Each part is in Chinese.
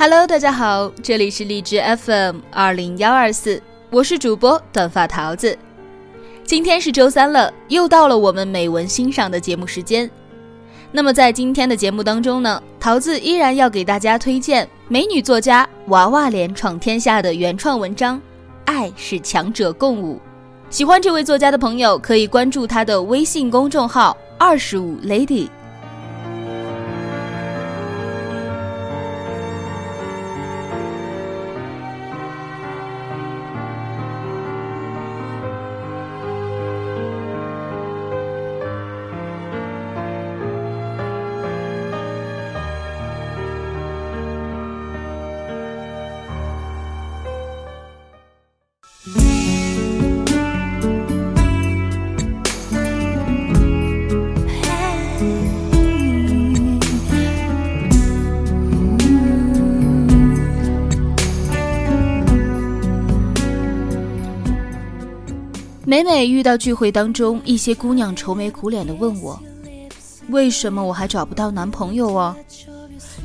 Hello，大家好，这里是荔枝 FM 二零幺二四，我是主播短发桃子。今天是周三了，又到了我们美文欣赏的节目时间。那么在今天的节目当中呢，桃子依然要给大家推荐美女作家娃娃脸闯天下的原创文章《爱是强者共舞》。喜欢这位作家的朋友可以关注她的微信公众号二十五 lady。每每遇到聚会当中一些姑娘愁眉苦脸的问我，为什么我还找不到男朋友哦？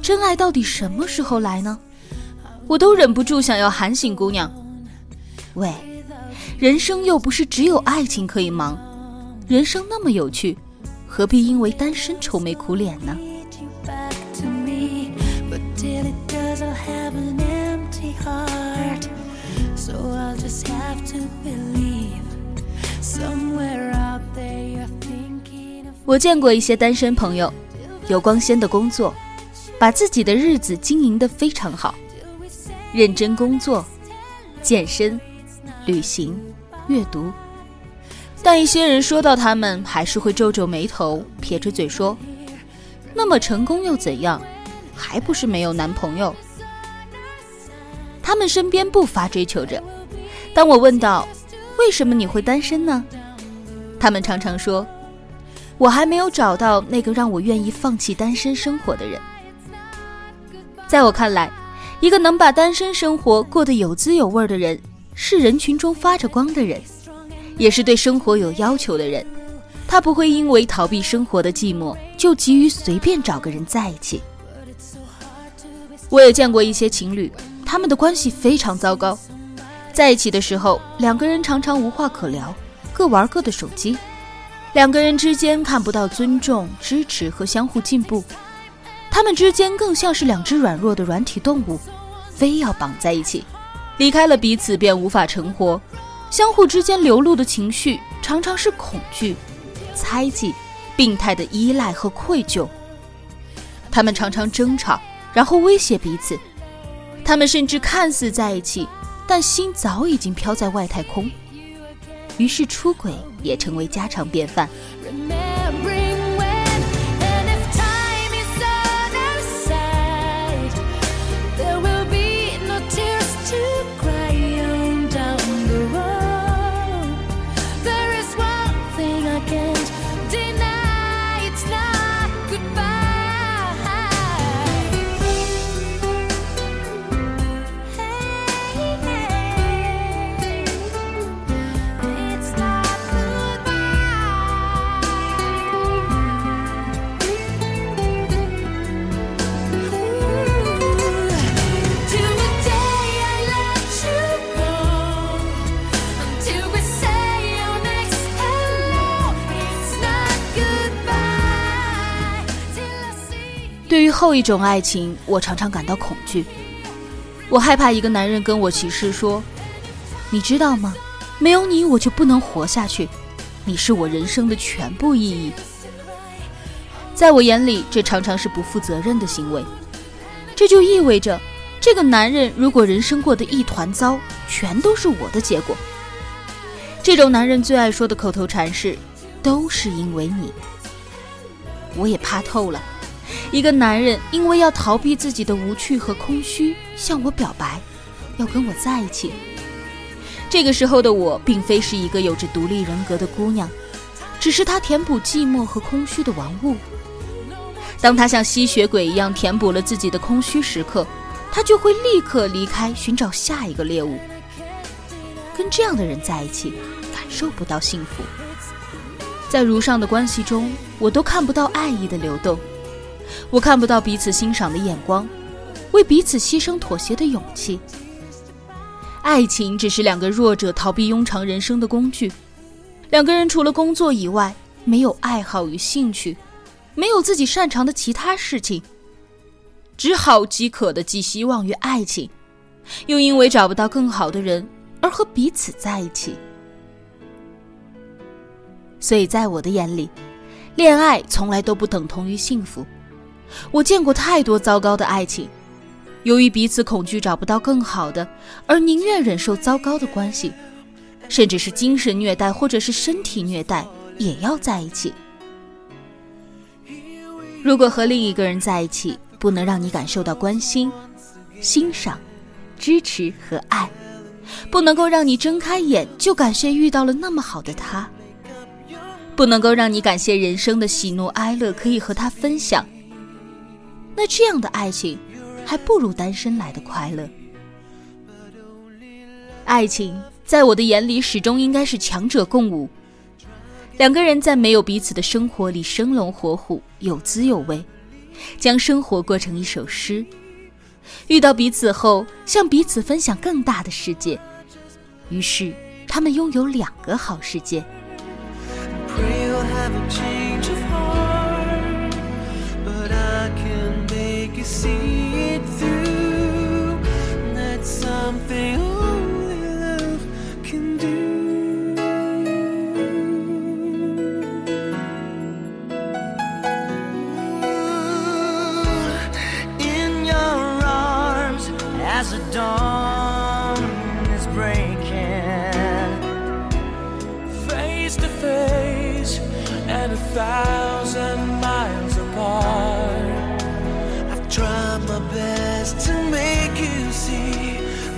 真爱到底什么时候来呢？我都忍不住想要喊醒姑娘，喂，人生又不是只有爱情可以忙，人生那么有趣，何必因为单身愁眉苦脸呢？我见过一些单身朋友，有光鲜的工作，把自己的日子经营得非常好，认真工作、健身、旅行、阅读。但一些人说到他们，还是会皱皱眉头，撇着嘴说：“那么成功又怎样？还不是没有男朋友？”他们身边不乏追求者。当我问到：“为什么你会单身呢？”他们常常说。我还没有找到那个让我愿意放弃单身生活的人。在我看来，一个能把单身生活过得有滋有味的人，是人群中发着光的人，也是对生活有要求的人。他不会因为逃避生活的寂寞，就急于随便找个人在一起。我也见过一些情侣，他们的关系非常糟糕，在一起的时候，两个人常常无话可聊，各玩各的手机。两个人之间看不到尊重、支持和相互进步，他们之间更像是两只软弱的软体动物，非要绑在一起，离开了彼此便无法成活。相互之间流露的情绪常常是恐惧、猜忌、病态的依赖和愧疚。他们常常争吵，然后威胁彼此。他们甚至看似在一起，但心早已经飘在外太空。于是出轨也成为家常便饭。后一种爱情，我常常感到恐惧。我害怕一个男人跟我起誓说：“你知道吗？没有你，我就不能活下去。你是我人生的全部意义。”在我眼里，这常常是不负责任的行为。这就意味着，这个男人如果人生过得一团糟，全都是我的结果。这种男人最爱说的口头禅是：“都是因为你。”我也怕透了，一个男人因为要逃避自己的无趣和空虚，向我表白，要跟我在一起。这个时候的我，并非是一个有着独立人格的姑娘，只是他填补寂寞和空虚的玩物。当他像吸血鬼一样填补了自己的空虚时刻，他就会立刻离开，寻找下一个猎物。跟这样的人在一起，感受不到幸福。在如上的关系中，我都看不到爱意的流动，我看不到彼此欣赏的眼光，为彼此牺牲妥协的勇气。爱情只是两个弱者逃避庸常人生的工具，两个人除了工作以外，没有爱好与兴趣，没有自己擅长的其他事情，只好饥渴的寄希望于爱情，又因为找不到更好的人而和彼此在一起。所以在我的眼里，恋爱从来都不等同于幸福。我见过太多糟糕的爱情，由于彼此恐惧找不到更好的，而宁愿忍受糟糕的关系，甚至是精神虐待或者是身体虐待，也要在一起。如果和另一个人在一起，不能让你感受到关心、欣赏、支持和爱，不能够让你睁开眼就感谢遇到了那么好的他。不能够让你感谢人生的喜怒哀乐可以和他分享，那这样的爱情，还不如单身来的快乐。爱情在我的眼里始终应该是强者共舞，两个人在没有彼此的生活里生龙活虎、有滋有味，将生活过成一首诗。遇到彼此后，向彼此分享更大的世界，于是他们拥有两个好世界。You see it through. That's something only love can do. In your arms as a dawn is breaking face to face and a thousand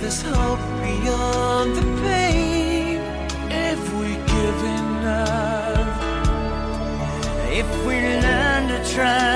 there's hope beyond the pain. If we give enough, if we learn to trust,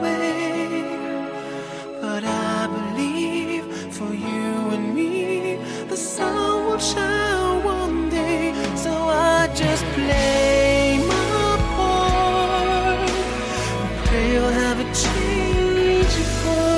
but change reach for